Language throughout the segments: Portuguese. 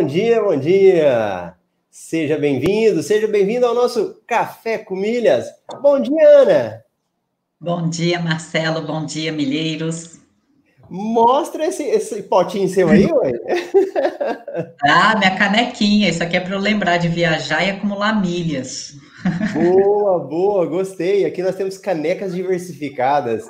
Bom dia, bom dia! Seja bem-vindo, seja bem-vindo ao nosso Café com Milhas. Bom dia, Ana! Bom dia, Marcelo, bom dia, milheiros. Mostra esse, esse potinho seu aí, ué. ah, minha canequinha. Isso aqui é para eu lembrar de viajar e acumular milhas. Boa, boa, gostei. Aqui nós temos canecas diversificadas.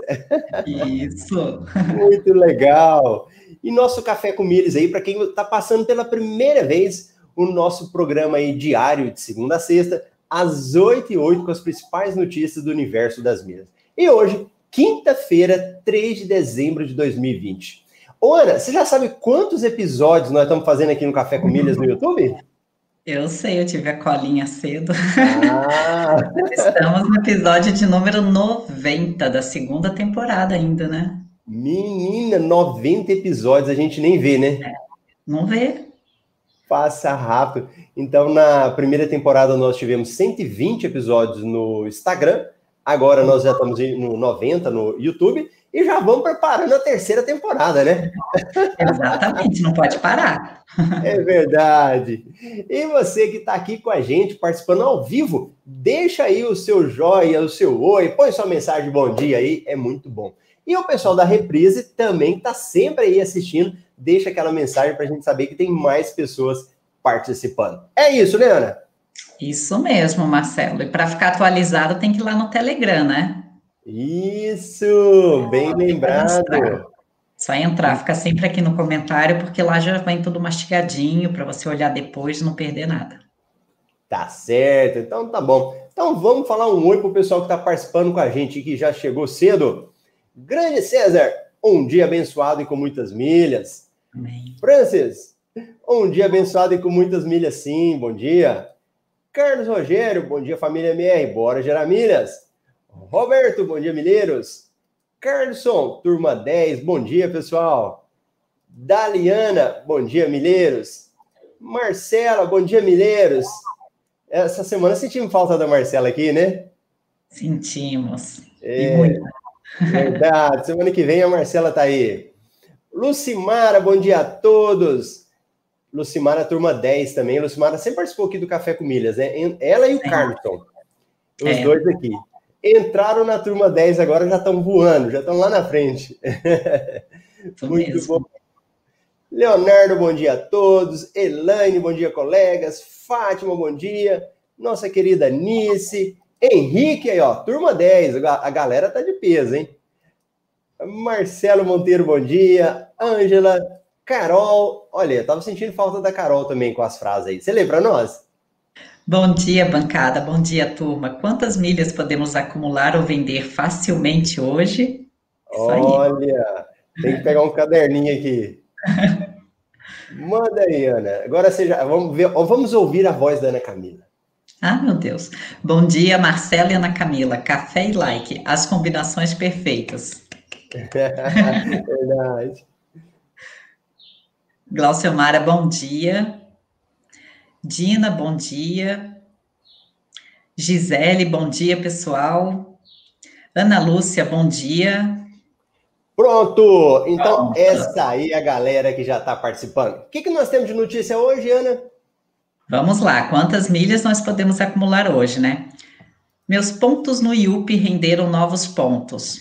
Isso. Muito legal. E nosso café com milhas aí, para quem está passando pela primeira vez, o nosso programa aí diário de segunda a sexta, às 8 e 8 com as principais notícias do universo das milhas. E hoje quinta-feira, 3 de dezembro de 2020. Ô, Ana, você já sabe quantos episódios nós estamos fazendo aqui no Café com Milhas no YouTube? Eu sei, eu tive a colinha cedo. Ah. Estamos no episódio de número 90 da segunda temporada ainda, né? Menina, 90 episódios, a gente nem vê, né? É, não vê. Passa rápido. Então, na primeira temporada, nós tivemos 120 episódios no Instagram Agora nós já estamos no 90 no YouTube e já vamos preparando a terceira temporada, né? Exatamente, não pode parar. É verdade. E você que está aqui com a gente, participando ao vivo, deixa aí o seu joia, o seu oi, põe sua mensagem bom dia aí, é muito bom. E o pessoal da Reprise também está sempre aí assistindo, deixa aquela mensagem para a gente saber que tem mais pessoas participando. É isso, né, Ana? Isso mesmo, Marcelo. E para ficar atualizado, tem que ir lá no Telegram, né? Isso, bem lembrado. Só entrar, fica sempre aqui no comentário, porque lá já vem tudo mastigadinho para você olhar depois e não perder nada. Tá certo, então tá bom. Então vamos falar um oi pro pessoal que está participando com a gente, que já chegou cedo. Grande César, um dia abençoado e com muitas milhas. Amém. Francis, um dia abençoado e com muitas milhas, sim, bom dia. Carlos Rogério, bom dia família MR, bora gerar milhas. Roberto, bom dia Mineiros. Carlson, turma 10, bom dia pessoal. Daliana, bom dia Mineiros. Marcela, bom dia Mineiros. Essa semana sentimos falta da Marcela aqui, né? Sentimos. É, verdade, semana que vem a Marcela tá aí. Lucimara, bom dia a todos. Lucimara, turma 10 também. Lucimara sempre participou aqui do Café com Milhas, né? Ela e o Carlton. Os é. dois aqui. Entraram na turma 10 agora, já estão voando, já estão lá na frente. Muito mesmo. bom. Leonardo, bom dia a todos. Elaine, bom dia, colegas. Fátima, bom dia. Nossa querida Nice. Henrique aí, ó, turma 10. A galera tá de peso, hein? Marcelo Monteiro, bom dia. Ângela, Carol, olha, eu tava sentindo falta da Carol também com as frases aí. Você lembra nós? Bom dia, bancada. Bom dia, turma. Quantas milhas podemos acumular ou vender facilmente hoje? Olha, tem que pegar um caderninho aqui. Manda aí, Ana. Agora seja, vamos ver, vamos ouvir a voz da Ana Camila. Ah, meu Deus. Bom dia, Marcela e Ana Camila. Café e like, as combinações perfeitas. Verdade. Glauciomara, bom dia. Dina, bom dia. Gisele, bom dia, pessoal. Ana Lúcia, bom dia. Pronto! Então, Pronto. essa aí é a galera que já está participando. O que, que nós temos de notícia hoje, Ana? Vamos lá, quantas milhas nós podemos acumular hoje, né? Meus pontos no IUP renderam novos pontos.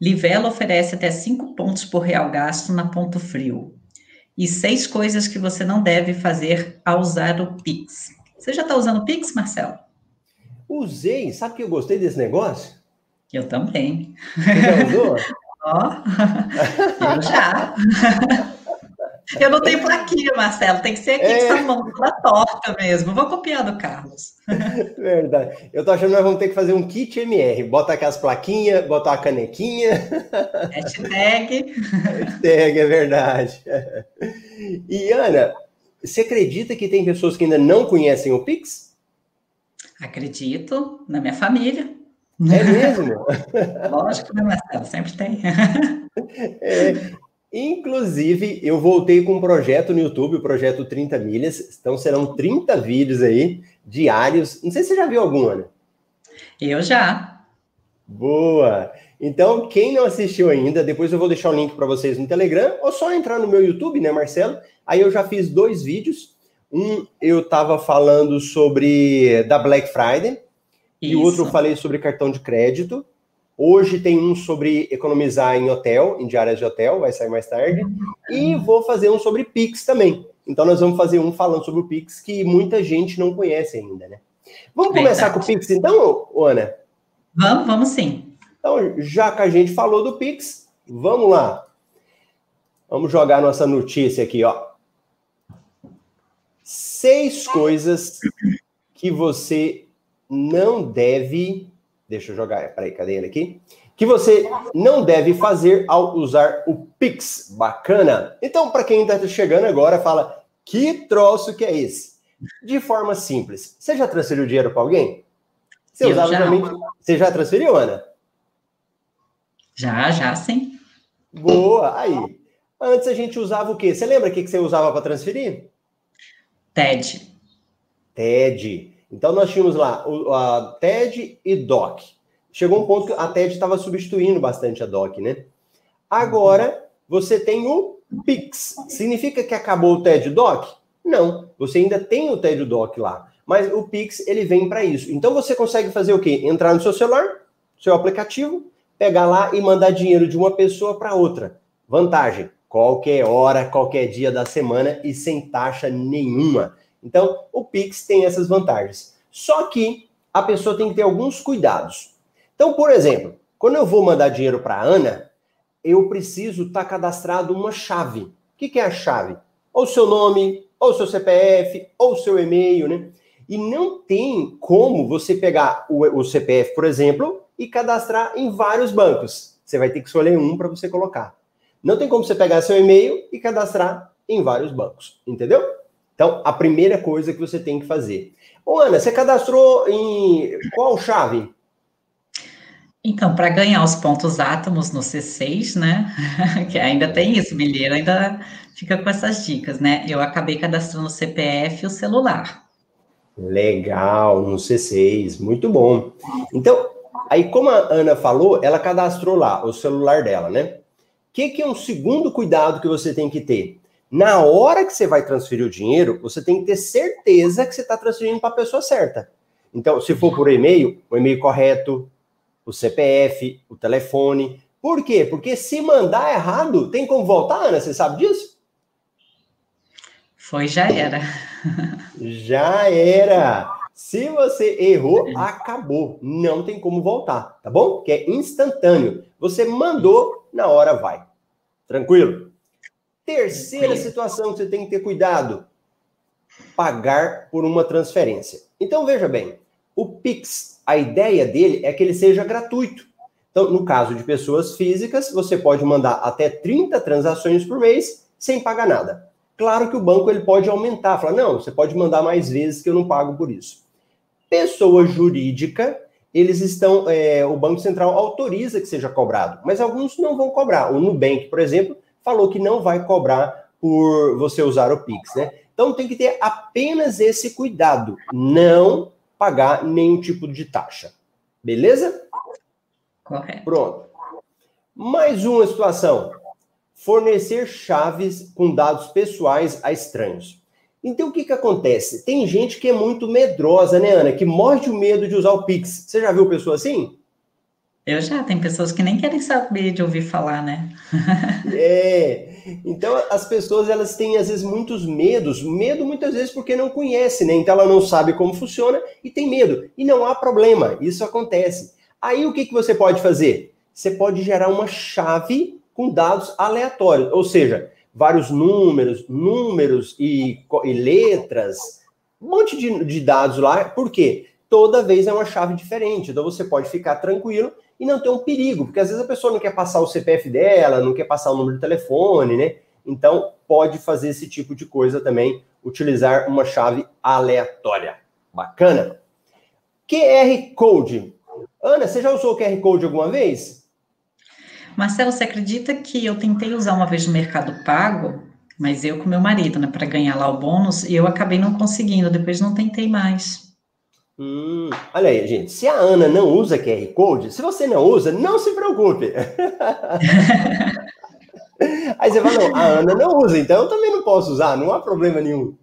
Livelo oferece até 5 pontos por real gasto na Ponto Frio e seis coisas que você não deve fazer ao usar o Pix. Você já está usando o Pix, Marcelo? Usei. Sabe que eu gostei desse negócio? Eu também. Você já usou? Ó, oh, eu já. Eu não tenho plaquinha, Marcelo. Tem que ser aqui é... com essa mão toda torta mesmo. Vou copiar do Carlos. Verdade. Eu tô achando que nós vamos ter que fazer um kit MR. Bota aquelas plaquinhas, bota uma canequinha. Hashtag. Hashtag, é verdade. E, Ana, você acredita que tem pessoas que ainda não conhecem o Pix? Acredito. Na minha família. É mesmo? Lógico, né, Marcelo? Sempre tem. É, Inclusive, eu voltei com um projeto no YouTube, o projeto 30 Milhas. Então, serão 30 vídeos aí, diários. Não sei se você já viu algum, Ana. Eu já. Boa! Então, quem não assistiu ainda, depois eu vou deixar o link para vocês no Telegram, ou só entrar no meu YouTube, né, Marcelo? Aí eu já fiz dois vídeos. Um eu estava falando sobre da Black Friday, Isso. e o outro eu falei sobre cartão de crédito. Hoje tem um sobre economizar em hotel, em diárias de hotel, vai sair mais tarde. E vou fazer um sobre Pix também. Então nós vamos fazer um falando sobre o Pix que muita gente não conhece ainda, né? Vamos Verdade. começar com o Pix então, Ana? Vamos, vamos sim. Então, já que a gente falou do Pix, vamos lá. Vamos jogar nossa notícia aqui, ó. Seis coisas que você não deve. Deixa eu jogar. Peraí, cadê ele aqui? Que você não deve fazer ao usar o Pix. Bacana? Então, para quem está chegando agora, fala: que troço que é esse? De forma simples. Você já transferiu dinheiro para alguém? Você, usava já. Você já transferiu, Ana? Já, já, sim. Boa! Aí. Antes a gente usava o quê? Você lembra o que você usava para transferir? TED. TED. Então nós tínhamos lá o, a TED e DOC. Chegou um ponto que a TED estava substituindo bastante a DOC, né? Agora você tem o Pix. Significa que acabou o TED DOC? Não. Você ainda tem o TED DOC lá mas o Pix ele vem para isso. Então você consegue fazer o quê? Entrar no seu celular, seu aplicativo, pegar lá e mandar dinheiro de uma pessoa para outra. Vantagem: qualquer hora, qualquer dia da semana e sem taxa nenhuma. Então, o Pix tem essas vantagens. Só que a pessoa tem que ter alguns cuidados. Então, por exemplo, quando eu vou mandar dinheiro para Ana, eu preciso estar tá cadastrado uma chave. O que, que é a chave? Ou seu nome, ou seu CPF, ou seu e-mail, né? E não tem como você pegar o, o CPF, por exemplo, e cadastrar em vários bancos. Você vai ter que escolher um para você colocar. Não tem como você pegar seu e-mail e cadastrar em vários bancos, entendeu? Então, a primeira coisa que você tem que fazer. Ô, Ana, você cadastrou em qual chave? Então, para ganhar os pontos átomos no C6, né? que ainda tem isso, Milheiro ainda fica com essas dicas, né? Eu acabei cadastrando o CPF e o celular. Legal, no C6, muito bom. Então, aí como a Ana falou, ela cadastrou lá o celular dela, né? O que, que é um segundo cuidado que você tem que ter? Na hora que você vai transferir o dinheiro, você tem que ter certeza que você está transferindo para a pessoa certa. Então, se for por e-mail, o e-mail correto, o CPF, o telefone. Por quê? Porque se mandar errado, tem como voltar, Ana? Você sabe disso? Foi, já era. Já era. Se você errou, acabou. Não tem como voltar, tá bom? Que é instantâneo. Você mandou, na hora vai. Tranquilo? Terceira situação que você tem que ter cuidado: pagar por uma transferência. Então veja bem, o Pix, a ideia dele é que ele seja gratuito. Então, no caso de pessoas físicas, você pode mandar até 30 transações por mês sem pagar nada. Claro que o banco ele pode aumentar, falar, não, você pode mandar mais vezes que eu não pago por isso. Pessoa jurídica, eles estão, é, o Banco Central autoriza que seja cobrado, mas alguns não vão cobrar. O Nubank, por exemplo, falou que não vai cobrar por você usar o Pix, né? Então tem que ter apenas esse cuidado, não pagar nenhum tipo de taxa. Beleza? Correto. Pronto. Mais uma situação fornecer chaves com dados pessoais a estranhos. Então, o que, que acontece? Tem gente que é muito medrosa, né, Ana? Que morre de medo de usar o Pix. Você já viu pessoa assim? Eu já, tem pessoas que nem querem saber de ouvir falar, né? é. Então, as pessoas, elas têm, às vezes, muitos medos. Medo, muitas vezes, porque não conhece, né? Então, ela não sabe como funciona e tem medo. E não há problema, isso acontece. Aí, o que, que você pode fazer? Você pode gerar uma chave com dados aleatórios, ou seja, vários números, números e, e letras, um monte de, de dados lá. Por quê? Toda vez é uma chave diferente. Então você pode ficar tranquilo e não ter um perigo, porque às vezes a pessoa não quer passar o CPF dela, não quer passar o número de telefone, né? Então pode fazer esse tipo de coisa também, utilizar uma chave aleatória. Bacana? QR Code. Ana, você já usou o QR Code alguma vez? Marcelo, você acredita que eu tentei usar uma vez no Mercado Pago, mas eu com meu marido, né, para ganhar lá o bônus, e eu acabei não conseguindo, depois não tentei mais. Hum, olha aí, gente. Se a Ana não usa QR Code, se você não usa, não se preocupe. aí você fala, não, a Ana não usa, então eu também não posso usar, não há problema nenhum.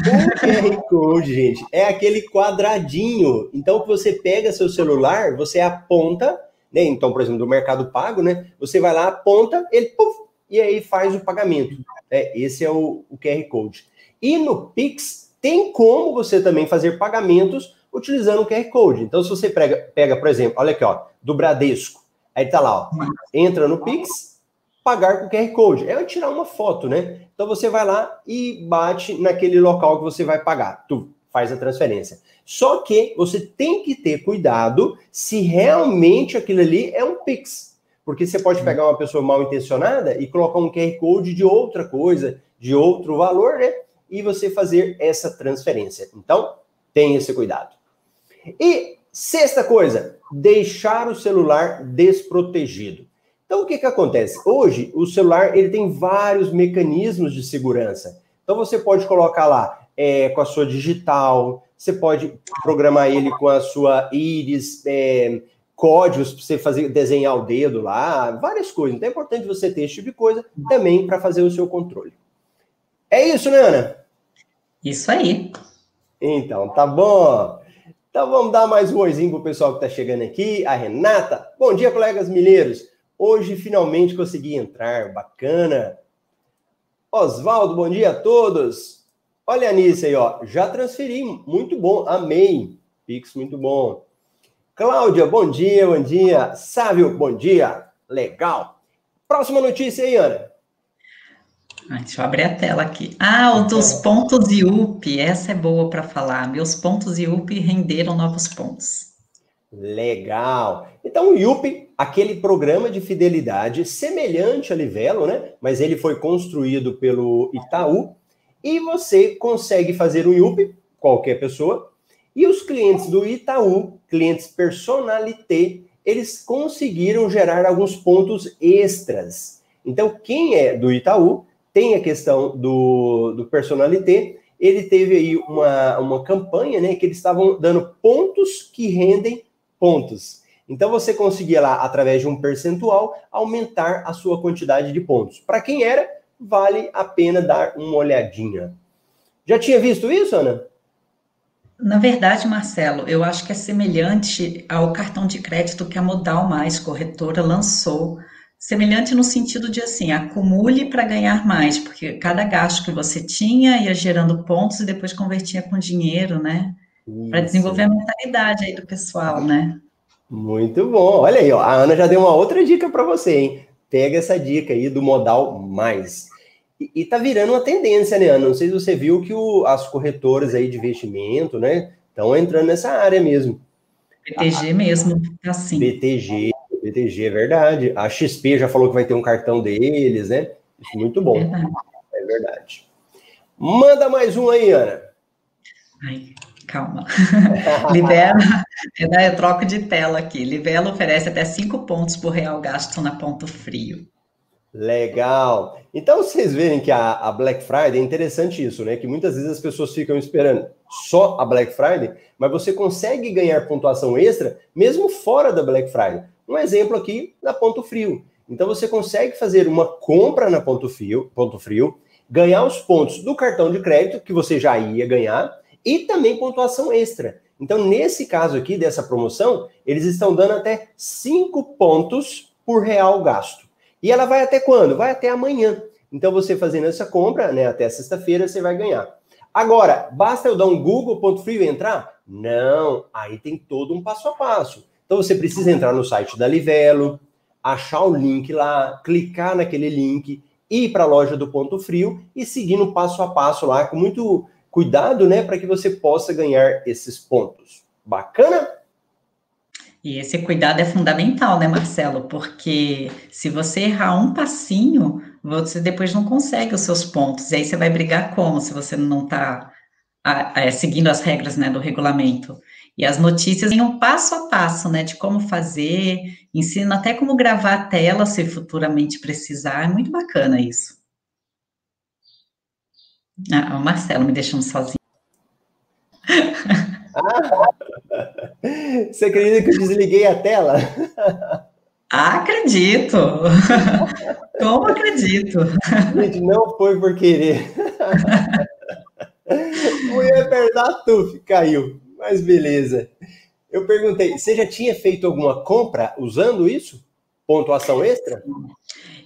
O QR Code, gente, é aquele quadradinho. Então, você pega seu celular, você aponta, né? Então, por exemplo, do Mercado Pago, né? Você vai lá, aponta, ele puff, e aí faz o pagamento. É, esse é o, o QR Code. E no Pix, tem como você também fazer pagamentos utilizando o QR Code. Então, se você pega, pega por exemplo, olha aqui, ó, do Bradesco. Aí tá lá, ó, entra no Pix, pagar com QR Code. É tirar uma foto, né? Então você vai lá e bate naquele local que você vai pagar. Tu faz a transferência. Só que você tem que ter cuidado se realmente aquilo ali é um Pix. Porque você pode pegar uma pessoa mal intencionada e colocar um QR Code de outra coisa, de outro valor, né? E você fazer essa transferência. Então, tenha esse cuidado. E sexta coisa, deixar o celular desprotegido. Então, o que, que acontece? Hoje, o celular ele tem vários mecanismos de segurança. Então, você pode colocar lá é, com a sua digital, você pode programar ele com a sua íris, é, códigos para você fazer desenhar o dedo lá, várias coisas. Então, é importante você ter esse tipo de coisa também para fazer o seu controle. É isso, né, Ana? Isso aí. Então, tá bom. Então, vamos dar mais um oizinho para o pessoal que está chegando aqui. A Renata. Bom dia, colegas mineiros. Hoje finalmente consegui entrar, bacana. Oswaldo, bom dia a todos. Olha nisso aí, ó. Já transferi, muito bom, amei. Pix, muito bom. Cláudia, bom dia, bom dia. Sávio, bom dia. Legal. Próxima notícia aí, Ana. Ah, deixa eu abrir a tela aqui. Ah, o dos pontos IUP. Essa é boa para falar. Meus pontos IUP renderam novos pontos. Legal. Então, o IUP, aquele programa de fidelidade semelhante a Livelo, né? Mas ele foi construído pelo Itaú e você consegue fazer um IUP, qualquer pessoa, e os clientes do Itaú, clientes personalité, eles conseguiram gerar alguns pontos extras. Então, quem é do Itaú tem a questão do, do personalité, ele teve aí uma, uma campanha, né, que eles estavam dando pontos que rendem pontos. Então você conseguia lá, através de um percentual, aumentar a sua quantidade de pontos. Para quem era, vale a pena dar uma olhadinha. Já tinha visto isso, Ana? Na verdade, Marcelo, eu acho que é semelhante ao cartão de crédito que a Modal Mais corretora lançou. Semelhante no sentido de assim, acumule para ganhar mais, porque cada gasto que você tinha ia gerando pontos e depois convertia com dinheiro, né? Para desenvolver a mentalidade aí do pessoal, né? Muito bom. Olha aí, ó, a Ana já deu uma outra dica para você, hein? Pega essa dica aí do modal mais. E, e tá virando uma tendência, né, Ana? Não sei se você viu que o, as corretoras aí de investimento, né, estão entrando nessa área mesmo. BTG mesmo, assim. BTG, BTG, é verdade. A XP já falou que vai ter um cartão deles, né? Isso muito bom. Verdade. É verdade. Manda mais um aí, Ana. Ai, calma. Livelo, eu troco de tela aqui. Livelo oferece até 5 pontos por real gasto na ponto frio. Legal. Então, vocês verem que a, a, Black Friday é interessante isso, né? Que muitas vezes as pessoas ficam esperando só a Black Friday, mas você consegue ganhar pontuação extra mesmo fora da Black Friday. Um exemplo aqui na Ponto Frio. Então, você consegue fazer uma compra na Ponto Frio, Ponto Frio ganhar os pontos do cartão de crédito que você já ia ganhar e também pontuação extra. Então, nesse caso aqui dessa promoção, eles estão dando até 5 pontos por real gasto. E ela vai até quando? Vai até amanhã. Então, você fazendo essa compra, né, até sexta-feira, você vai ganhar. Agora, basta eu dar um Google ponto frio e entrar? Não, aí tem todo um passo a passo. Então, você precisa entrar no site da Livelo, achar o link lá, clicar naquele link, ir para a loja do Ponto Frio e seguir no passo a passo lá, com muito cuidado, né, para que você possa ganhar esses pontos. Bacana? E esse cuidado é fundamental, né, Marcelo? Porque se você errar um passinho, você depois não consegue os seus pontos. E aí você vai brigar como se você não está é, seguindo as regras né, do regulamento. E as notícias têm um passo a passo, né, de como fazer, ensina até como gravar a tela se futuramente precisar. É muito bacana isso. Ah, o Marcelo me deixando sozinho. Ah, você acredita que eu desliguei a tela? Acredito! Como acredito? Gente, não foi por querer. Mulher apertar tuf, caiu. Mas beleza. Eu perguntei, você já tinha feito alguma compra usando isso? Pontuação extra?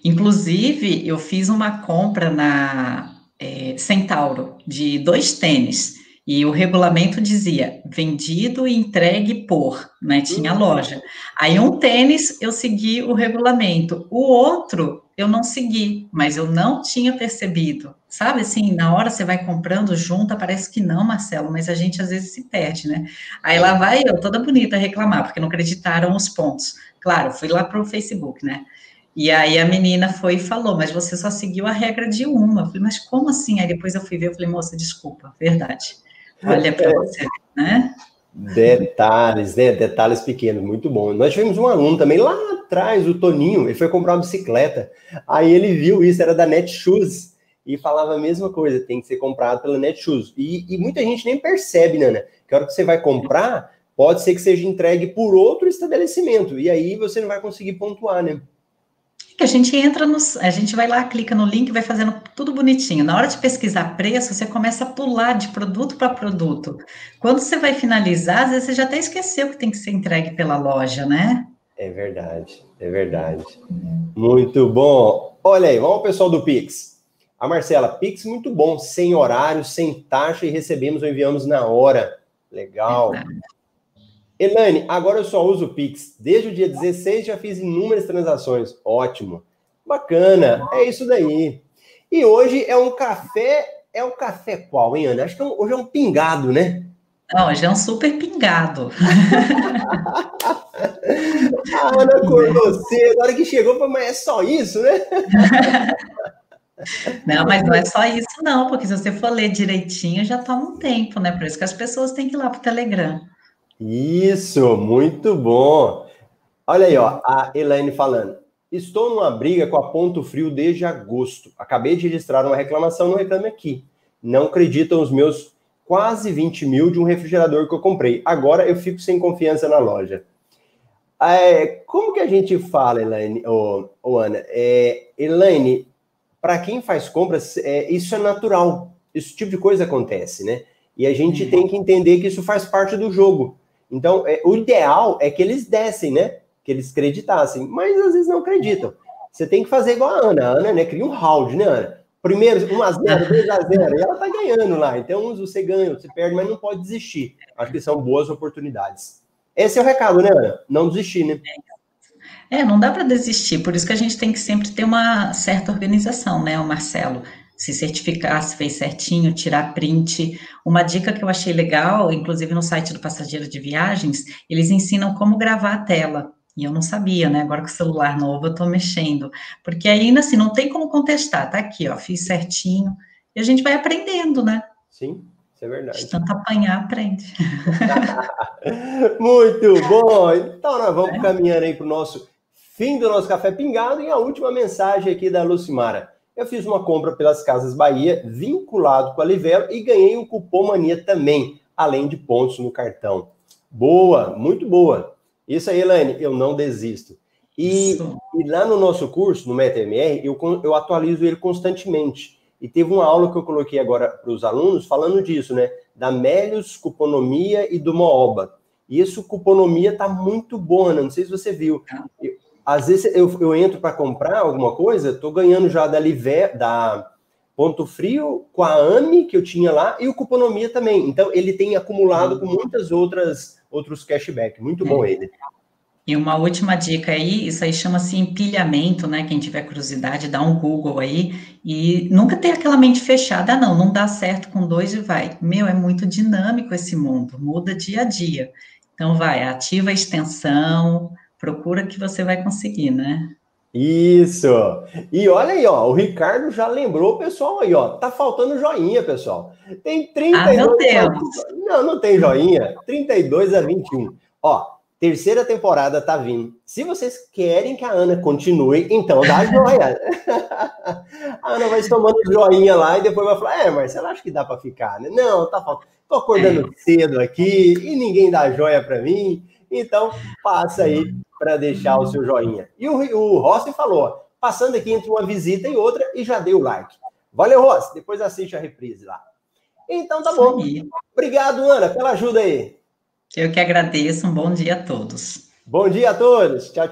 Inclusive, eu fiz uma compra na é, Centauro de dois tênis. E o regulamento dizia vendido e entregue por, né? Tinha uhum. loja. Aí um tênis eu segui o regulamento, o outro eu não segui, mas eu não tinha percebido. Sabe assim, na hora você vai comprando junto, parece que não, Marcelo, mas a gente às vezes se perde, né? Aí lá vai eu, toda bonita, reclamar, porque não acreditaram os pontos. Claro, fui lá para o Facebook, né? E aí a menina foi e falou, mas você só seguiu a regra de uma. Eu falei, mas como assim? Aí depois eu fui ver, eu falei, moça, desculpa, verdade. Olha para você, né? Detalhes, né? Detalhes pequenos, muito bom. Nós tivemos um aluno também lá atrás, o Toninho, ele foi comprar uma bicicleta. Aí ele viu isso, era da Netshoes, e falava a mesma coisa, tem que ser comprado pela Netshoes. E, e muita gente nem percebe, Nana, que a hora que você vai comprar, pode ser que seja entregue por outro estabelecimento, e aí você não vai conseguir pontuar, né? Que a gente entra no, a gente vai lá, clica no link, vai fazendo tudo bonitinho. Na hora de pesquisar preço, você começa a pular de produto para produto. Quando você vai finalizar, às vezes você já até esqueceu que tem que ser entregue pela loja, né? É verdade, é verdade. Muito bom. Olha aí, vamos ao pessoal do Pix. A Marcela, Pix muito bom, sem horário, sem taxa e recebemos ou enviamos na hora. Legal. Verdade. Elane, agora eu só uso o Pix. Desde o dia 16 já fiz inúmeras transações. Ótimo. Bacana. É isso daí. E hoje é um café. É um café qual, hein, Ana? Acho que é hoje é um pingado, né? Não, hoje é um super pingado. a Ana acordou cedo, a hora que chegou, mas é só isso, né? Não, mas não é só isso, não, porque se você for ler direitinho, já toma um tempo, né? Por isso que as pessoas têm que ir lá para o Telegram. Isso, muito bom. Olha aí, ó, a Elaine falando. Estou numa briga com a Ponto Frio desde agosto. Acabei de registrar uma reclamação no Reclame Aqui. Não acreditam os meus quase 20 mil de um refrigerador que eu comprei. Agora eu fico sem confiança na loja. É, como que a gente fala, Elaine, ou, Ana? É, Elaine, para quem faz compras, é, isso é natural. Esse tipo de coisa acontece, né? E a gente uhum. tem que entender que isso faz parte do jogo. Então, é, o ideal é que eles dessem, né? Que eles acreditassem, mas às vezes não acreditam. Você tem que fazer igual a Ana. A Ana, né, cria um round, né, Ana? Primeiro, 1x0, 2x0, e ela tá ganhando lá. Então, você ganha, você perde, mas não pode desistir. Acho que são boas oportunidades. Esse é o recado, né, Ana? Não desistir, né? É, não dá para desistir, por isso que a gente tem que sempre ter uma certa organização, né, o Marcelo? Se certificar se fez certinho, tirar print. Uma dica que eu achei legal, inclusive no site do Passageiro de Viagens, eles ensinam como gravar a tela. E eu não sabia, né? Agora com o celular novo eu tô mexendo. Porque ainda assim, não tem como contestar. Tá aqui, ó, fiz certinho. E a gente vai aprendendo, né? Sim, isso é verdade. De tanto apanhar, aprende. Muito bom! Então, nós vamos é. caminhando aí para o nosso fim do nosso café pingado e a última mensagem aqui da Lucimara eu fiz uma compra pelas Casas Bahia, vinculado com a Livelo, e ganhei um cupom Mania também, além de pontos no cartão. Boa, muito boa. Isso aí, Elaine, eu não desisto. E, e lá no nosso curso, no MetaMR, eu, eu atualizo ele constantemente. E teve uma aula que eu coloquei agora para os alunos falando disso, né? Da Melius, Cuponomia e do Mooba. E isso, cuponomia, tá muito boa, né? Não sei se você viu. Às vezes eu, eu entro para comprar alguma coisa, estou ganhando já da Liver, da Ponto Frio, com a AMI que eu tinha lá e o Cuponomia também. Então ele tem acumulado com muitas outras outros cashback. Muito bom é. ele. E uma última dica aí, isso aí chama-se empilhamento, né? Quem tiver curiosidade, dá um Google aí e nunca tem aquela mente fechada, não, não dá certo com dois e vai. Meu, é muito dinâmico esse mundo, muda dia a dia. Então vai, ativa a extensão, procura que você vai conseguir, né? Isso! E olha aí, ó, o Ricardo já lembrou o pessoal aí, ó. Tá faltando joinha, pessoal. Tem 32. Ah, meu Deus! Não, não tem joinha. 32 a 21. Ó, Terceira temporada tá vindo. Se vocês querem que a Ana continue, então dá joia. a Ana vai tomando joinha lá e depois vai falar: É, Marcelo, acho que dá para ficar, né? Não, tá faltando. Tô acordando é. cedo aqui e ninguém dá joia para mim. Então, passa aí para deixar o seu joinha. E o, o Rossi falou: passando aqui entre uma visita e outra e já dei o like. Valeu, Rossi. Depois assiste a reprise lá. Então tá bom. Obrigado, Ana, pela ajuda aí. Eu que agradeço. Um bom dia a todos. Bom dia a todos. Tchau, tchau.